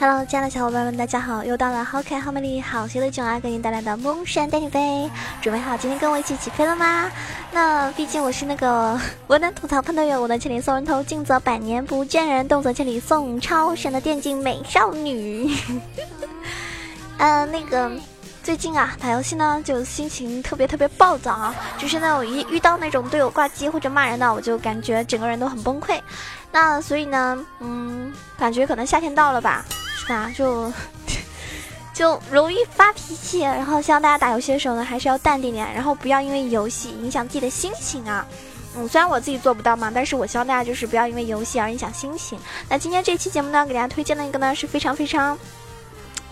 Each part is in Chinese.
Hello，亲爱的小伙伴们，大家好！又到了好可爱、好美丽、好邪的囧儿给您带来的梦山带你飞，准备好今天跟我一起起飞了吗？那毕竟我是那个 我能吐槽喷队友，我能千里送人头，静则百年不见人，动则千里送超神的电竞美少女。呃，那个最近啊，打游戏呢就心情特别特别暴躁啊，就是那种一遇到那种队友挂机或者骂人的，我就感觉整个人都很崩溃。那所以呢，嗯，感觉可能夏天到了吧。啊，就就容易发脾气，然后希望大家打游戏的时候呢，还是要淡定点，然后不要因为游戏影响自己的心情啊。嗯，虽然我自己做不到嘛，但是我希望大家就是不要因为游戏而影响心情。那今天这期节目呢，给大家推荐的一个呢是非常非常，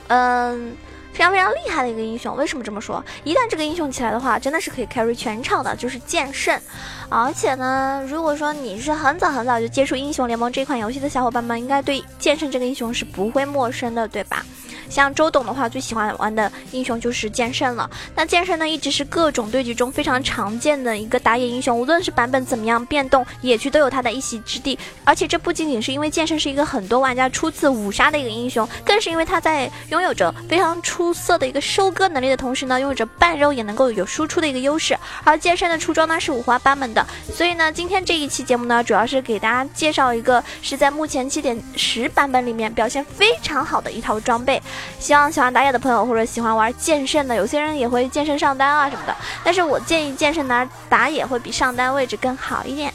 嗯。非常非常厉害的一个英雄，为什么这么说？一旦这个英雄起来的话，真的是可以 carry 全场的，就是剑圣。而且呢，如果说你是很早很早就接触英雄联盟这款游戏的小伙伴们，应该对剑圣这个英雄是不会陌生的，对吧？像周董的话，最喜欢玩的英雄就是剑圣了。那剑圣呢，一直是各种对局中非常常见的一个打野英雄，无论是版本怎么样变动，野区都有他的一席之地。而且这不仅仅是因为剑圣是一个很多玩家初次五杀的一个英雄，更是因为他在拥有着非常出出色的一个收割能力的同时呢，拥有着半肉也能够有输出的一个优势。而剑圣的出装呢是五花八门的，所以呢，今天这一期节目呢，主要是给大家介绍一个是在目前七点十版本里面表现非常好的一套装备。希望喜欢打野的朋友，或者喜欢玩剑圣的，有些人也会剑圣上单啊什么的。但是我建议剑圣拿打野会比上单位置更好一点。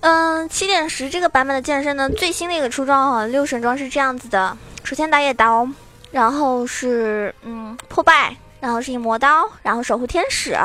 嗯，七点十这个版本的剑圣呢，最新的一个出装哈，六神装是这样子的。首先打野刀，然后是嗯破败，然后是一魔刀，然后守护天使，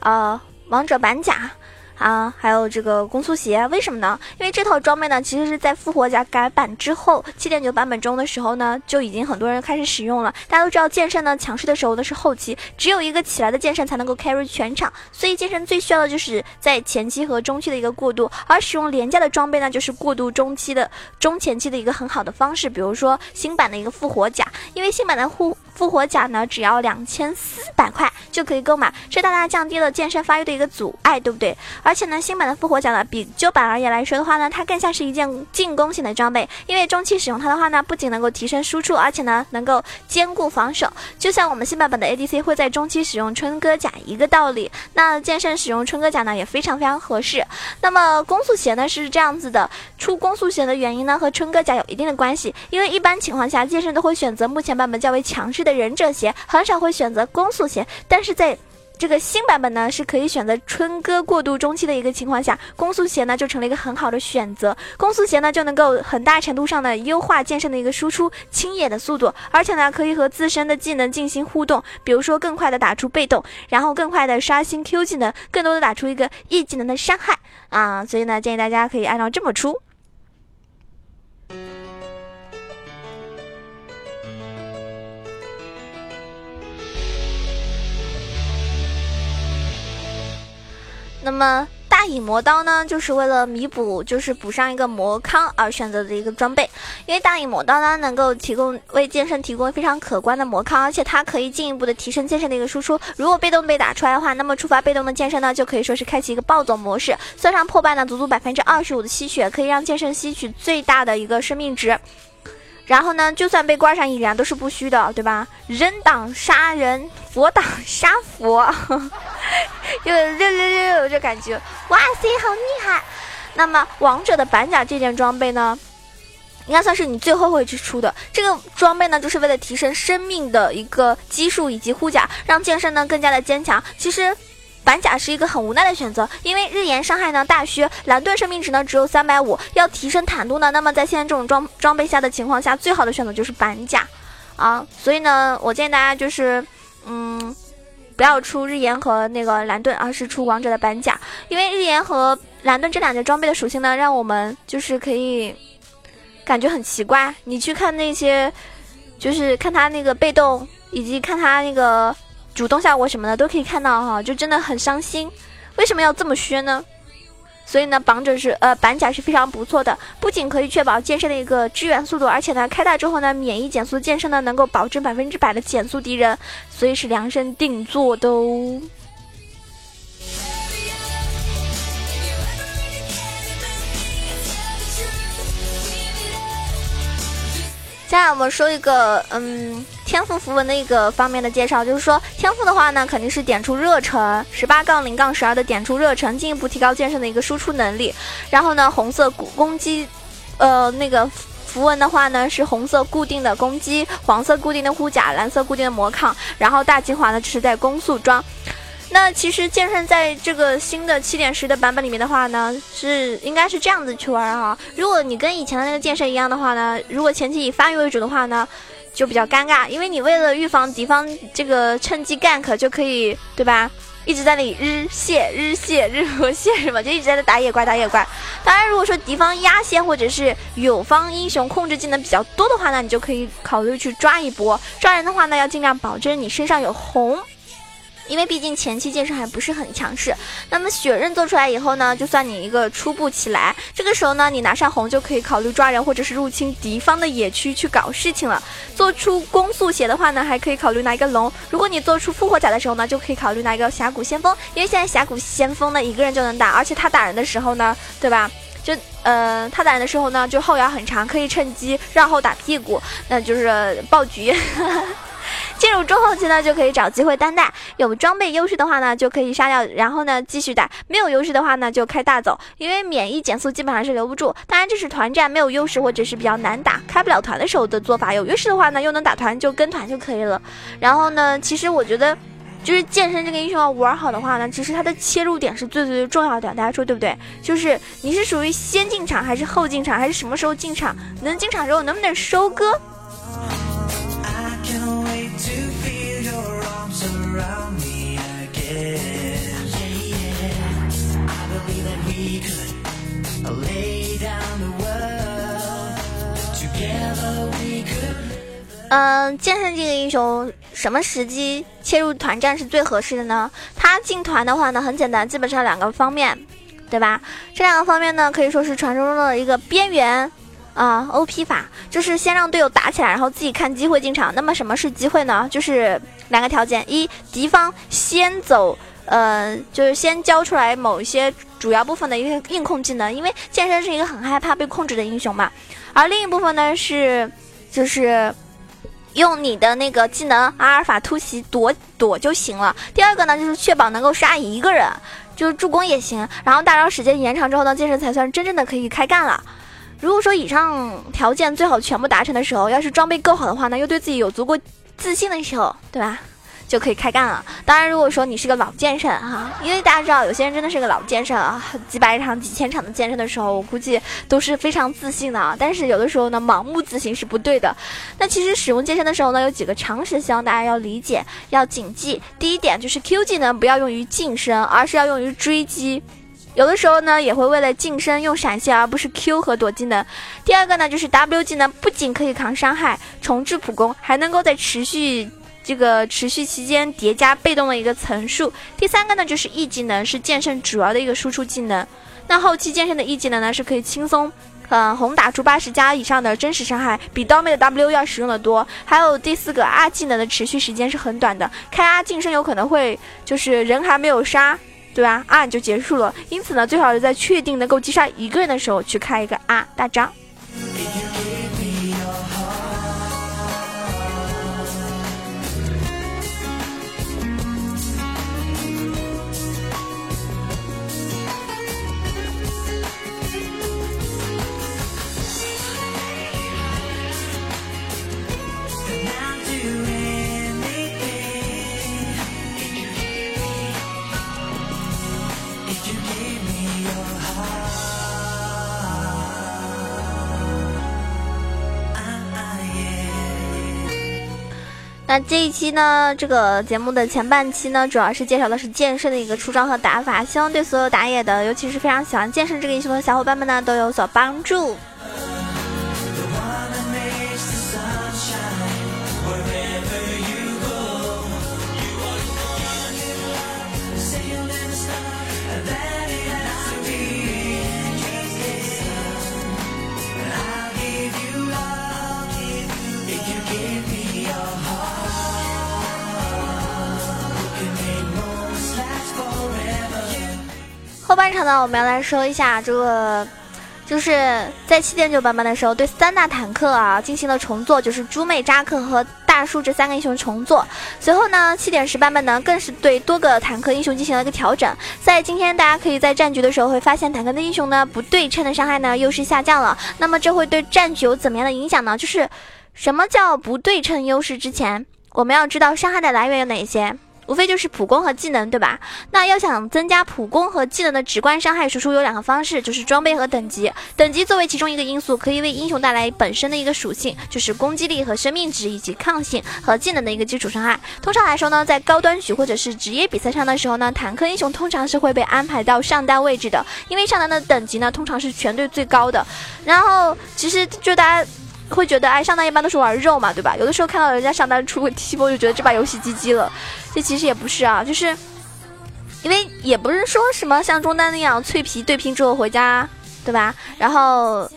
呃。王者板甲。啊，还有这个攻速鞋，为什么呢？因为这套装备呢，其实是在复活甲改版之后，七点九版本中的时候呢，就已经很多人开始使用了。大家都知道，剑圣呢强势的时候呢是后期，只有一个起来的剑圣才能够 carry 全场，所以剑圣最需要的就是在前期和中期的一个过渡。而使用廉价的装备呢，就是过渡中期的中前期的一个很好的方式。比如说新版的一个复活甲，因为新版的复复活甲呢，只要两千四百块就可以购买，这大大降低了剑圣发育的一个阻碍，对不对？而且呢，新版的复活甲呢，比旧版而言来说的话呢，它更像是一件进攻型的装备。因为中期使用它的话呢，不仅能够提升输出，而且呢，能够兼顾防守。就像我们新版本的 ADC 会在中期使用春哥甲一个道理。那剑圣使用春哥甲呢，也非常非常合适。那么攻速鞋呢是这样子的，出攻速鞋的原因呢，和春哥甲有一定的关系。因为一般情况下，剑圣都会选择目前版本较为强势的忍者鞋，很少会选择攻速鞋。但是在这个新版本呢，是可以选择春哥过渡中期的一个情况下，攻速鞋呢就成了一个很好的选择。攻速鞋呢就能够很大程度上的优化剑圣的一个输出清野的速度，而且呢可以和自身的技能进行互动，比如说更快的打出被动，然后更快的刷新 Q 技能，更多的打出一个 E 技能的伤害啊。所以呢建议大家可以按照这么出。那么大影魔刀呢，就是为了弥补，就是补上一个魔康而选择的一个装备。因为大影魔刀呢，能够提供为剑圣提供非常可观的魔康，而且它可以进一步的提升剑圣的一个输出。如果被动被打出来的话，那么触发被动的剑圣呢，就可以说是开启一个暴走模式。算上破败呢，足足百分之二十五的吸血，可以让剑圣吸取最大的一个生命值。然后呢，就算被挂上，依然都是不虚的，对吧？人挡杀人，佛挡杀佛，就六六六六这感觉，哇塞，好厉害！那么王者的板甲这件装备呢，应该算是你最后会去出的。这个装备呢，就是为了提升生命的一个基数以及护甲，让剑圣呢更加的坚强。其实。板甲是一个很无奈的选择，因为日炎伤害呢大削，蓝盾生命值呢只有三百五，要提升坦度呢，那么在现在这种装装备下的情况下，最好的选择就是板甲啊。所以呢，我建议大家就是，嗯，不要出日炎和那个蓝盾，而是出王者的板甲，因为日炎和蓝盾这两件装备的属性呢，让我们就是可以感觉很奇怪。你去看那些，就是看他那个被动，以及看他那个。主动下我什么的都可以看到哈，就真的很伤心。为什么要这么削呢？所以呢，绑者是呃板甲是非常不错的，不仅可以确保剑圣的一个支援速度，而且呢，开大之后呢，免疫减速，剑圣呢能够保证百分之百的减速敌人，所以是量身定做都。接下来我们说一个嗯。天赋符文的一个方面的介绍，就是说天赋的话呢，肯定是点出热忱，十八杠零杠十二的点出热忱，进一步提高剑圣的一个输出能力。然后呢，红色攻击，呃，那个符文的话呢是红色固定的攻击，黄色固定的护甲，蓝色固定的魔抗，然后大精华呢就是在攻速装。那其实剑圣在这个新的七点十的版本里面的话呢，是应该是这样子去玩啊。如果你跟以前的那个剑圣一样的话呢，如果前期以发育为主的话呢，就比较尴尬，因为你为了预防敌方这个趁机 gank，就可以对吧？一直在那里日蟹日蟹日和蟹是吧？就一直在那打野怪打野怪。当然，如果说敌方压线或者是友方英雄控制技能比较多的话那，你就可以考虑去抓一波。抓人的话呢，要尽量保证你身上有红。因为毕竟前期剑圣还不是很强势，那么血刃做出来以后呢，就算你一个初步起来，这个时候呢，你拿上红就可以考虑抓人或者是入侵敌方的野区去搞事情了。做出攻速血的话呢，还可以考虑拿一个龙。如果你做出复活甲的时候呢，就可以考虑拿一个峡谷先锋，因为现在峡谷先锋呢一个人就能打，而且他打人的时候呢，对吧？就呃，他打人的时候呢，就后摇很长，可以趁机绕后打屁股，那就是暴局。进入中后期呢，就可以找机会单带。有装备优势的话呢，就可以杀掉，然后呢继续打；没有优势的话呢，就开大走。因为免疫减速基本上是留不住。当然这是团战没有优势或者是比较难打、开不了团的时候的做法。有优势的话呢，又能打团，就跟团就可以了。然后呢，其实我觉得，就是剑圣这个英雄要玩好的话呢，其实他的切入点是最最最重要的。大家说对不对？就是你是属于先进场还是后进场，还是什么时候进场？能进场之后能不能收割？嗯，剑圣这个英雄什么时机切入团战是最合适的呢？他进团的话呢，很简单，基本上两个方面，对吧？这两个方面呢，可以说是传说中的一个边缘啊 OP 法，就是先让队友打起来，然后自己看机会进场。那么什么是机会呢？就是两个条件：一，敌方先走，呃，就是先交出来某一些主要部分的一个硬控技能，因为剑圣是一个很害怕被控制的英雄嘛。而另一部分呢是，就是。用你的那个技能阿尔法突袭躲躲就行了。第二个呢，就是确保能够杀一个人，就是助攻也行。然后大招时间延长之后呢，剑圣才算真正的可以开干了。如果说以上条件最好全部达成的时候，要是装备够好的话呢，又对自己有足够自信的时候，对吧？就可以开干了。当然，如果说你是个老剑圣哈，因为大家知道有些人真的是个老剑圣啊，几百场、几千场的剑圣的时候，我估计都是非常自信的啊。但是有的时候呢，盲目自信是不对的。那其实使用剑圣的时候呢，有几个常识，希望大家要理解、要谨记。第一点就是 Q 技能不要用于近身，而是要用于追击。有的时候呢，也会为了近身用闪现，而不是 Q 和躲技能。第二个呢，就是 W 技能不仅可以扛伤害、重置普攻，还能够在持续。这个持续期间叠加被动的一个层数。第三个呢，就是 E 技能是剑圣主要的一个输出技能。那后期剑圣的 E 技能呢，是可以轻松，嗯，红打出八十加以上的真实伤害，比刀妹的 W 要实用的多。还有第四个 R 技能的持续时间是很短的，开 R 近身有可能会就是人还没有杀，对吧？R 就结束了。因此呢，最好是在确定能够击杀一个人的时候去开一个 R 大招。那这一期呢，这个节目的前半期呢，主要是介绍的是剑圣的一个出装和打法，希望对所有打野的，尤其是非常喜欢剑圣这个英雄的小伙伴们呢，都有所帮助。后半场呢，我们要来说一下这个就是在七点九版本的时候，对三大坦克啊进行了重做，就是猪妹、扎克和大叔这三个英雄重做。随后呢，七点十版本呢更是对多个坦克英雄进行了一个调整。在今天，大家可以在战局的时候会发现，坦克的英雄呢不对称的伤害呢优势下降了。那么这会对战局有怎么样的影响呢？就是什么叫不对称优势？之前我们要知道伤害的来源有哪些。无非就是普攻和技能，对吧？那要想增加普攻和技能的直观伤害输出，有两个方式，就是装备和等级。等级作为其中一个因素，可以为英雄带来本身的一个属性，就是攻击力和生命值以及抗性和技能的一个基础伤害。通常来说呢，在高端局或者是职业比赛上的时候呢，坦克英雄通常是会被安排到上单位置的，因为上单的等级呢通常是全队最高的。然后其实就大家。会觉得哎，上单一般都是玩肉嘛，对吧？有的时候看到人家上单出个 T 波，就觉得这把游戏 GG 了。这其实也不是啊，就是因为也不是说什么像中单那样脆皮对拼之后回家，对吧？然后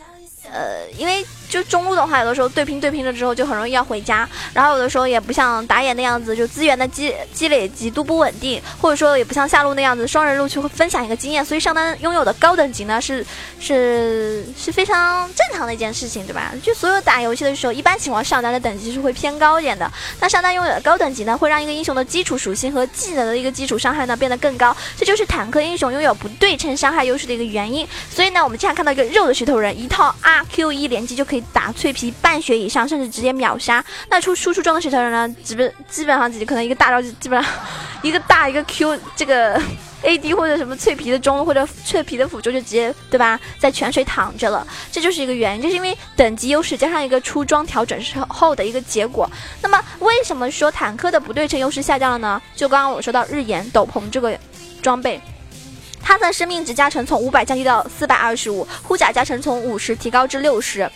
呃，因为。就中路的话，有的时候对拼对拼了之后就很容易要回家，然后有的时候也不像打野那样子，就资源的积积累极度不稳定，或者说也不像下路那样子双人路去分享一个经验，所以上单拥有的高等级呢是是是非常正常的一件事情，对吧？就所有打游戏的时候，一般情况上单的等级是会偏高一点的。那上单拥有的高等级呢，会让一个英雄的基础属性和技能的一个基础伤害呢变得更高，这就是坦克英雄拥有不对称伤害优势的一个原因。所以呢，我们经常看到一个肉的石头人，一套 R Q 一连击就可以。打脆皮半血以上，甚至直接秒杀。那出输出装的石头人呢？基本基本上可能一个大招就，基本上 一个大一个 Q，这个 AD 或者什么脆皮的中路或者脆皮的辅助就直接对吧，在泉水躺着了。这就是一个原因，就是因为等级优势加上一个出装调整之后的一个结果。那么为什么说坦克的不对称优势下降了呢？就刚刚我说到日炎斗篷这个装备。它的生命值加成从五百降低到四百二十五，护甲加成从五十提高至六十，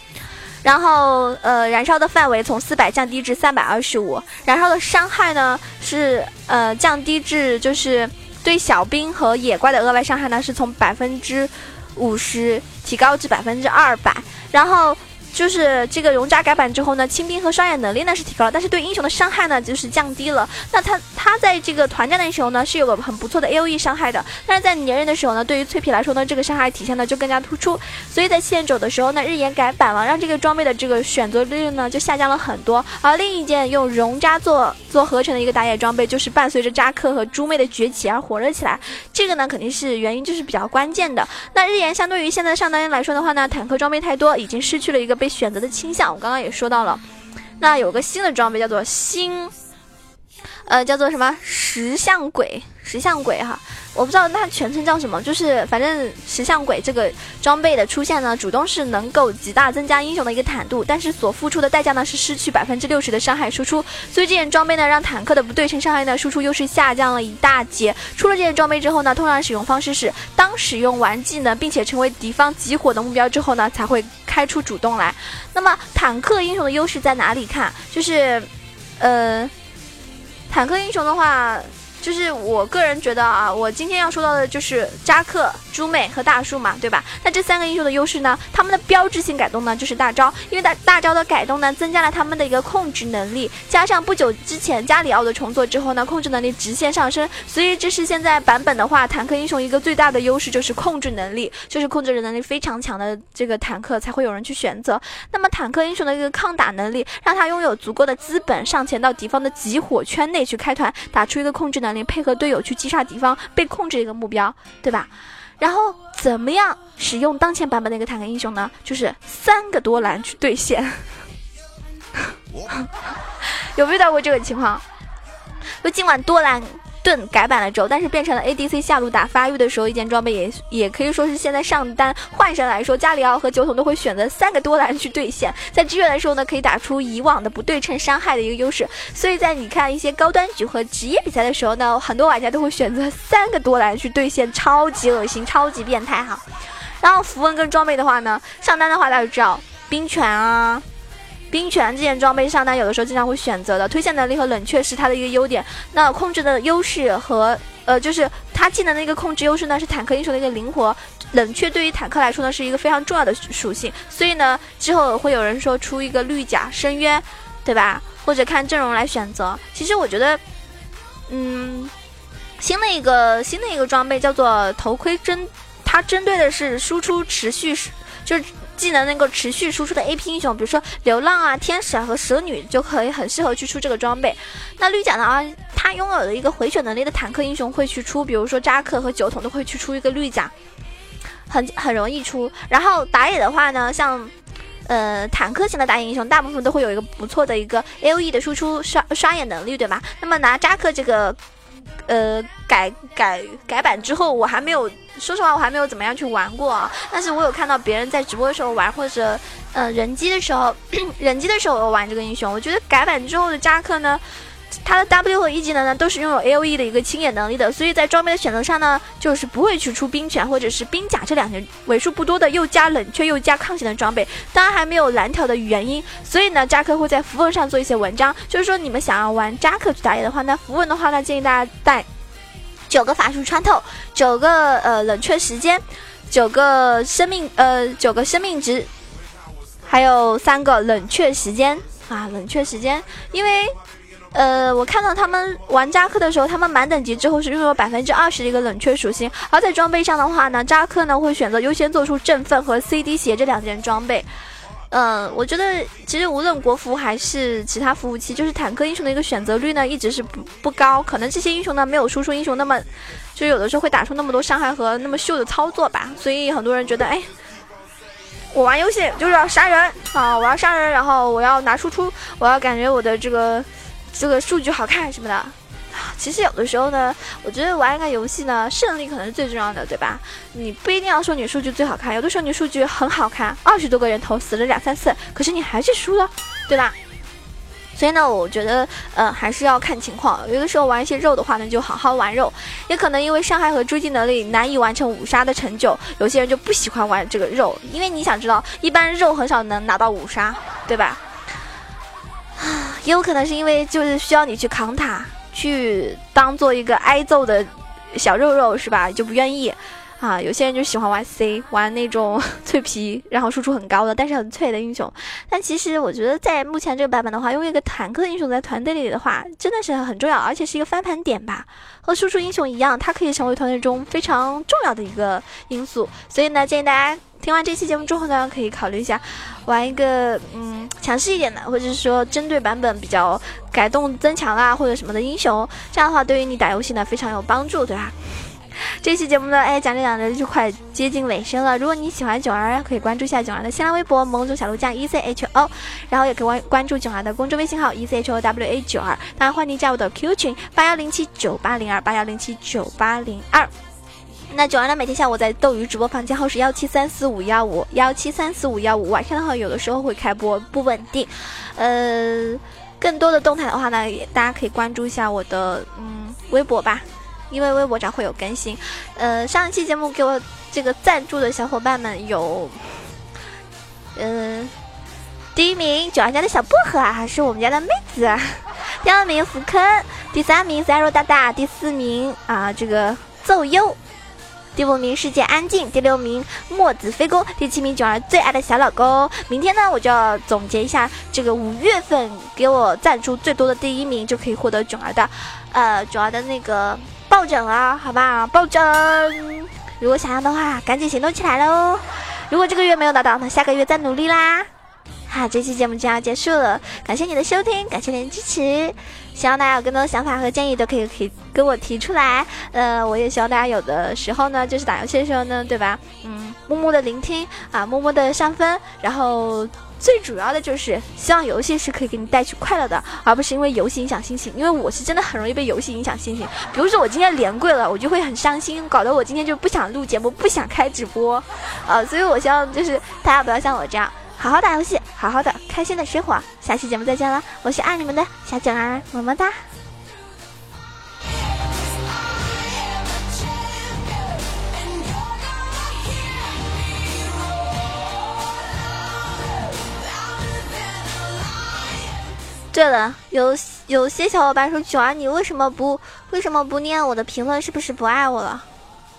然后呃燃烧的范围从四百降低至三百二十五，燃烧的伤害呢是呃降低至就是对小兵和野怪的额外伤害呢是从百分之五十提高至百分之二百，然后。就是这个熔渣改版之后呢，清兵和双眼能力呢是提高了，但是对英雄的伤害呢就是降低了。那他他在这个团战的时候呢是有个很不错的 A O E 伤害的，但是在粘人的时候呢，对于脆皮来说呢，这个伤害体现的就更加突出。所以在七点九的时候呢，日炎改版了，让这个装备的这个选择率呢就下降了很多。而另一件用熔渣做做合成的一个打野装备，就是伴随着扎克和猪妹的崛起而火热起来。这个呢肯定是原因，就是比较关键的。那日炎相对于现在上单来说的话呢，坦克装备太多，已经失去了一个。被选择的倾向，我刚刚也说到了。那有个新的装备叫做新，呃，叫做什么石像鬼？石像鬼哈。我不知道它全称叫什么，就是反正石像鬼这个装备的出现呢，主动是能够极大增加英雄的一个坦度，但是所付出的代价呢是失去百分之六十的伤害输出，所以这件装备呢让坦克的不对称伤害呢输出优势下降了一大截。出了这件装备之后呢，通常使用方式是当使用完技能并且成为敌方集火的目标之后呢，才会开出主动来。那么坦克英雄的优势在哪里看？就是，呃，坦克英雄的话。就是我个人觉得啊，我今天要说到的就是扎克、猪妹和大树嘛，对吧？那这三个英雄的优势呢，他们的标志性改动呢就是大招，因为大大招的改动呢增加了他们的一个控制能力，加上不久之前加里奥的重做之后呢，控制能力直线上升，所以这是现在版本的话，坦克英雄一个最大的优势就是控制能力，就是控制能力非常强的这个坦克才会有人去选择。那么坦克英雄的一个抗打能力，让他拥有足够的资本上前到敌方的集火圈内去开团，打出一个控制能。配合队友去击杀敌方被控制一个目标，对吧？然后怎么样使用当前版本的一个坦克英雄呢？就是三个多兰去对线，有没有遇到过这个情况？就尽管多兰。盾改版了之后，但是变成了 ADC 下路打发育的时候，一件装备也也可以说是现在上单换神来说，加里奥和酒桶都会选择三个多蓝去对线。在支援的时候呢，可以打出以往的不对称伤害的一个优势。所以在你看一些高端局和职业比赛的时候呢，很多玩家都会选择三个多蓝去对线，超级恶心，超级变态哈。然后符文跟装备的话呢，上单的话大家知道冰泉啊。冰泉这件装备上单有的时候经常会选择的，推线能力和冷却是它的一个优点。那控制的优势和呃，就是它技能的一个控制优势呢，是坦克英雄的一个灵活。冷却对于坦克来说呢，是一个非常重要的属性。所以呢，之后会有人说出一个绿甲深渊，对吧？或者看阵容来选择。其实我觉得，嗯，新的一个新的一个装备叫做头盔针，它针对的是输出持续。就是技能能够持续输出的 A P 英雄，比如说流浪啊、天使啊和蛇女，就可以很适合去出这个装备。那绿甲呢？啊，它拥有的一个回血能力的坦克英雄会去出，比如说扎克和酒桶都会去出一个绿甲，很很容易出。然后打野的话呢，像。呃，坦克型的打野英雄大部分都会有一个不错的一个 A O E 的输出刷刷野能力，对吧？那么拿扎克这个，呃，改改改版之后，我还没有，说实话，我还没有怎么样去玩过啊。但是我有看到别人在直播的时候玩，或者呃人机的时候，人机的时候我玩这个英雄，我觉得改版之后的扎克呢。他的 W 和 E 技能呢，都是拥有 A O E 的一个清野能力的，所以在装备的选择上呢，就是不会去出冰拳或者是冰甲这两件为数不多的又加冷却又加抗性的装备。当然还没有蓝条的原因，所以呢，扎克会在符文上做一些文章。就是说，你们想要玩扎克去打野的话，那符文的话呢，建议大家带九个法术穿透，九个呃冷却时间，九个生命呃九个生命值，还有三个冷却时间啊，冷却时间，因为。呃，我看到他们玩扎克的时候，他们满等级之后是拥有百分之二十的一个冷却属性，而在装备上的话呢，扎克呢会选择优先做出振奋和 CD 鞋这两件装备。嗯，我觉得其实无论国服还是其他服务器，就是坦克英雄的一个选择率呢一直是不不高，可能这些英雄呢没有输出英雄那么，就有的时候会打出那么多伤害和那么秀的操作吧，所以很多人觉得，哎，我玩游戏就是要杀人啊，我要杀人，然后我要拿输出，我要感觉我的这个。这个数据好看什么的，其实有的时候呢，我觉得玩一个游戏呢，胜利可能是最重要的，对吧？你不一定要说你数据最好看，有的时候你数据很好看，二十多个人头死了两三次，可是你还是输了，对吧？所以呢，我觉得呃还是要看情况，有的时候玩一些肉的话呢，就好好玩肉，也可能因为伤害和追击能力难以完成五杀的成就，有些人就不喜欢玩这个肉，因为你想知道，一般肉很少能拿到五杀，对吧？啊也有可能是因为就是需要你去扛塔，去当做一个挨揍的小肉肉是吧？就不愿意啊。有些人就喜欢玩 C，玩那种 脆皮，然后输出很高的，但是很脆的英雄。但其实我觉得在目前这个版本的话，用一个坦克英雄在团队里的话，真的是很重要，而且是一个翻盘点吧。和输出英雄一样，它可以成为团队中非常重要的一个因素。所以呢，建议大家。听完这期节目之后呢，可以考虑一下玩一个嗯强势一点的，或者是说针对版本比较改动增强啊或者什么的英雄，这样的话对于你打游戏呢非常有帮助，对吧？这期节目呢，哎讲着讲着就快接近尾声了。如果你喜欢囧儿，可以关注一下囧儿的新浪微博萌种小鹿酱 E C H O，然后也可以关关注囧儿的公众微信号 E C H O W A 九二，当然欢迎加入我的 Q 群八幺零七九八零二八幺零七九八零二。那九儿呢？每天下午在斗鱼直播房间号是幺七三四五幺五幺七三四五幺五。晚上的话，有的时候会开播，不稳定。呃，更多的动态的话呢，也大家可以关注一下我的嗯微博吧，因为微博上会有更新。呃，上一期节目给我这个赞助的小伙伴们有，嗯，第一名九儿家的小薄荷啊，还是我们家的妹子。第二名福坑，第三名 zero 大大，第四名啊这个奏优。第五名世界安静，第六名墨子飞宫，第七名囧儿最爱的小老公。明天呢，我就要总结一下这个五月份给我赞助最多的第一名，就可以获得囧儿的，呃，囧儿的那个抱枕啊，好吧，抱枕。如果想要的话，赶紧行动起来喽！如果这个月没有拿到，那下个月再努力啦。好，这期节目就要结束了，感谢你的收听，感谢您的支持。希望大家有更多的想法和建议都可以可以跟我提出来。呃，我也希望大家有的时候呢，就是打游戏的时候呢，对吧？嗯，默默的聆听啊，默默的上分。然后最主要的就是希望游戏是可以给你带去快乐的，而不是因为游戏影响心情。因为我是真的很容易被游戏影响心情。比如说我今天连跪了，我就会很伤心，搞得我今天就不想录节目，不想开直播。啊，所以我希望就是大家不要像我这样。好好打游戏，好好的，开心的生活。下期节目再见了，我是爱你们的小九儿，么么哒。对了，有有些小伙伴说九儿，你为什么不为什么不念我的评论？是不是不爱我了？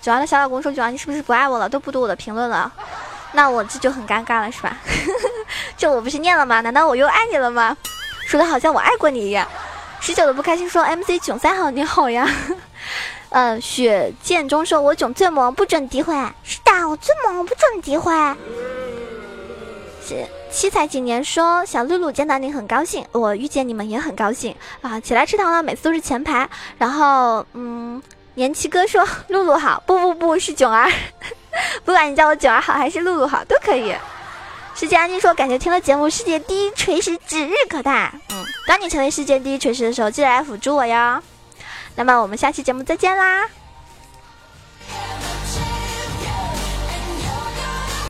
九儿的小老公说九儿，你是不是不爱我了？都不读我的评论了？那我这就很尴尬了，是吧？这我不是念了吗？难道我又爱你了吗？说的好像我爱过你一样。十九的不开心说：“MC 囧三好你好呀。”嗯，雪剑中说：“我囧最萌，不准诋毁。”是的，我最萌，不准诋毁。七七彩几年说小露露见到你很高兴，我遇见你们也很高兴啊！起来吃糖了，每次都是前排。然后嗯，年七哥说露露好，不不不是囧儿，不管你叫我囧儿好还是露露好都可以。世界安静说感觉听了节目，世界第一锤石指日可待。嗯，当你成为世界第一锤石的时候，记得来辅助我哟。那么我们下期节目再见啦！